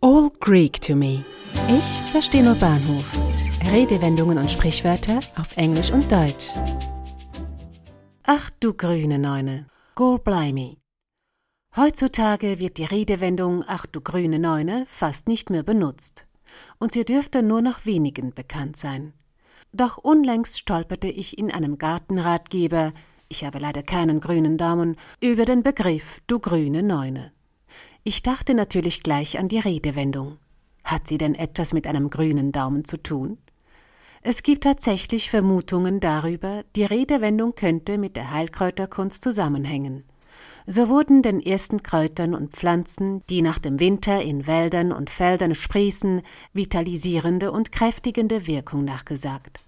All Greek to me. Ich verstehe nur Bahnhof. Redewendungen und Sprichwörter auf Englisch und Deutsch. Ach du grüne Neune, Gor blimey. Heutzutage wird die Redewendung Ach du grüne Neune fast nicht mehr benutzt. Und sie dürfte nur noch wenigen bekannt sein. Doch unlängst stolperte ich in einem Gartenratgeber, ich habe leider keinen grünen Daumen, über den Begriff Du grüne Neune. Ich dachte natürlich gleich an die Redewendung. Hat sie denn etwas mit einem grünen Daumen zu tun? Es gibt tatsächlich Vermutungen darüber, die Redewendung könnte mit der Heilkräuterkunst zusammenhängen. So wurden den ersten Kräutern und Pflanzen, die nach dem Winter in Wäldern und Feldern sprießen, vitalisierende und kräftigende Wirkung nachgesagt.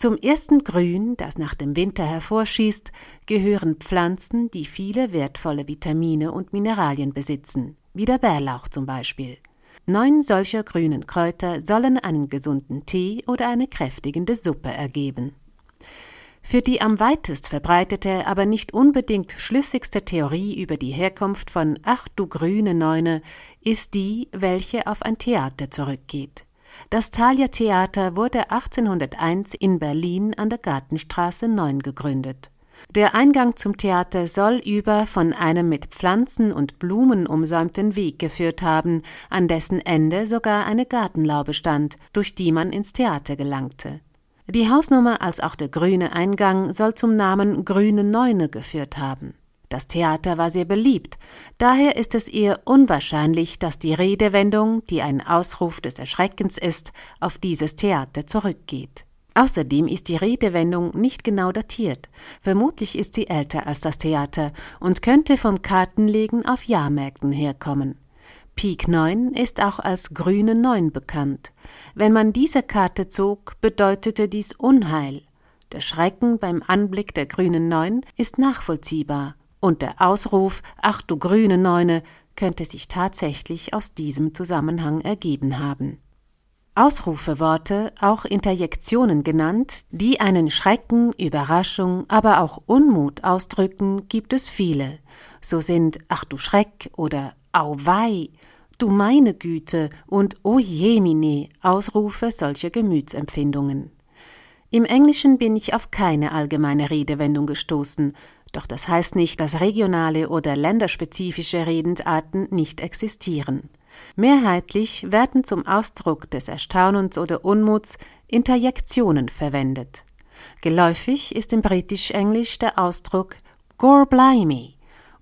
Zum ersten Grün, das nach dem Winter hervorschießt, gehören Pflanzen, die viele wertvolle Vitamine und Mineralien besitzen, wie der Bärlauch zum Beispiel. Neun solcher grünen Kräuter sollen einen gesunden Tee oder eine kräftigende Suppe ergeben. Für die am weitest verbreitete, aber nicht unbedingt schlüssigste Theorie über die Herkunft von Ach du grüne Neune ist die, welche auf ein Theater zurückgeht. Das Thalia Theater wurde 1801 in Berlin an der Gartenstraße 9 gegründet. Der Eingang zum Theater soll über von einem mit Pflanzen und Blumen umsäumten Weg geführt haben, an dessen Ende sogar eine Gartenlaube stand, durch die man ins Theater gelangte. Die Hausnummer als auch der grüne Eingang soll zum Namen Grüne Neune geführt haben. Das Theater war sehr beliebt, daher ist es eher unwahrscheinlich, dass die Redewendung, die ein Ausruf des Erschreckens ist, auf dieses Theater zurückgeht. Außerdem ist die Redewendung nicht genau datiert. Vermutlich ist sie älter als das Theater und könnte vom Kartenlegen auf Jahrmärkten herkommen. Pik 9 ist auch als grüne Neun bekannt. Wenn man diese Karte zog, bedeutete dies Unheil. Der Schrecken beim Anblick der grünen Neun ist nachvollziehbar und der Ausruf Ach du grüne Neune könnte sich tatsächlich aus diesem Zusammenhang ergeben haben. Ausrufeworte, auch Interjektionen genannt, die einen Schrecken, Überraschung, aber auch Unmut ausdrücken, gibt es viele. So sind Ach du Schreck oder Auweih, Du meine Güte und O jemine Ausrufe solcher Gemütsempfindungen. Im Englischen bin ich auf keine allgemeine Redewendung gestoßen, doch das heißt nicht, dass regionale oder länderspezifische Redensarten nicht existieren. Mehrheitlich werden zum Ausdruck des Erstaunens oder Unmuts Interjektionen verwendet. Geläufig ist im Britisch-Englisch der Ausdruck Gore blimey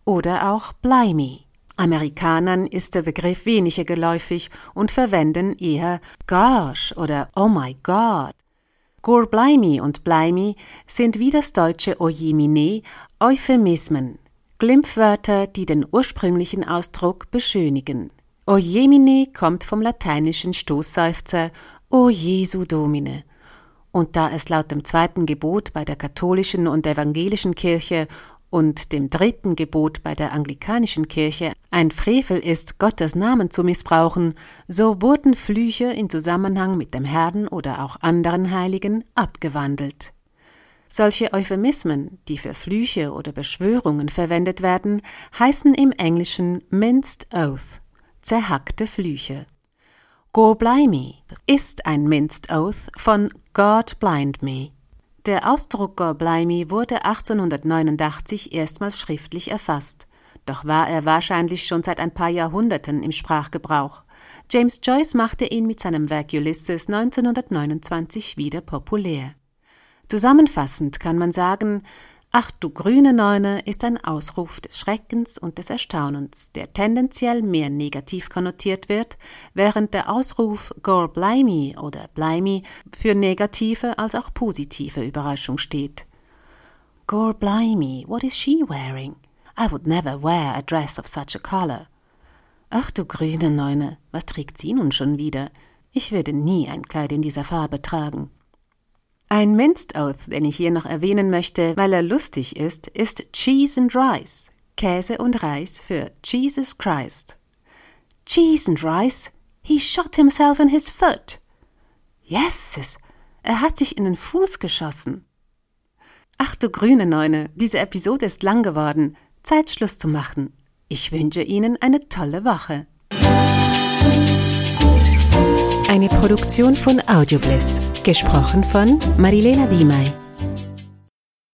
oder auch blimey. Amerikanern ist der Begriff weniger geläufig und verwenden eher Gosh oder Oh my God. Gorbleimi und Bleimi sind wie das deutsche Ojemine Euphemismen, Glimpfwörter, die den ursprünglichen Ausdruck beschönigen. Ojemine kommt vom lateinischen Stoßseufzer O Jesu Domine. Und da es laut dem zweiten Gebot bei der katholischen und evangelischen Kirche und dem dritten Gebot bei der anglikanischen Kirche ein Frevel ist, Gottes Namen zu missbrauchen, so wurden Flüche in Zusammenhang mit dem Herrn oder auch anderen Heiligen abgewandelt. Solche Euphemismen, die für Flüche oder Beschwörungen verwendet werden, heißen im Englischen minced oath, zerhackte Flüche. Go blimey ist ein minced oath von God blind me. Der Ausdruck Gorbleimi wurde 1889 erstmals schriftlich erfasst, doch war er wahrscheinlich schon seit ein paar Jahrhunderten im Sprachgebrauch. James Joyce machte ihn mit seinem Werk Ulysses 1929 wieder populär. Zusammenfassend kann man sagen, Ach du grüne Neune ist ein Ausruf des Schreckens und des Erstaunens, der tendenziell mehr negativ konnotiert wird, während der Ausruf Gore blimey oder blimey für negative als auch positive Überraschung steht. Gore blimey, what is she wearing? I would never wear a dress of such a color. Ach du grüne Neune, was trägt sie nun schon wieder? Ich würde nie ein Kleid in dieser Farbe tragen. Ein Minced Oath, den ich hier noch erwähnen möchte, weil er lustig ist, ist Cheese and Rice. Käse und Reis für Jesus Christ. Cheese and Rice? He shot himself in his foot. Yes, er hat sich in den Fuß geschossen. Ach du grüne Neune, diese Episode ist lang geworden. Zeit Schluss zu machen. Ich wünsche Ihnen eine tolle Woche. eine Produktion von Audiobliss. Gesprochen von Marilena Diemey.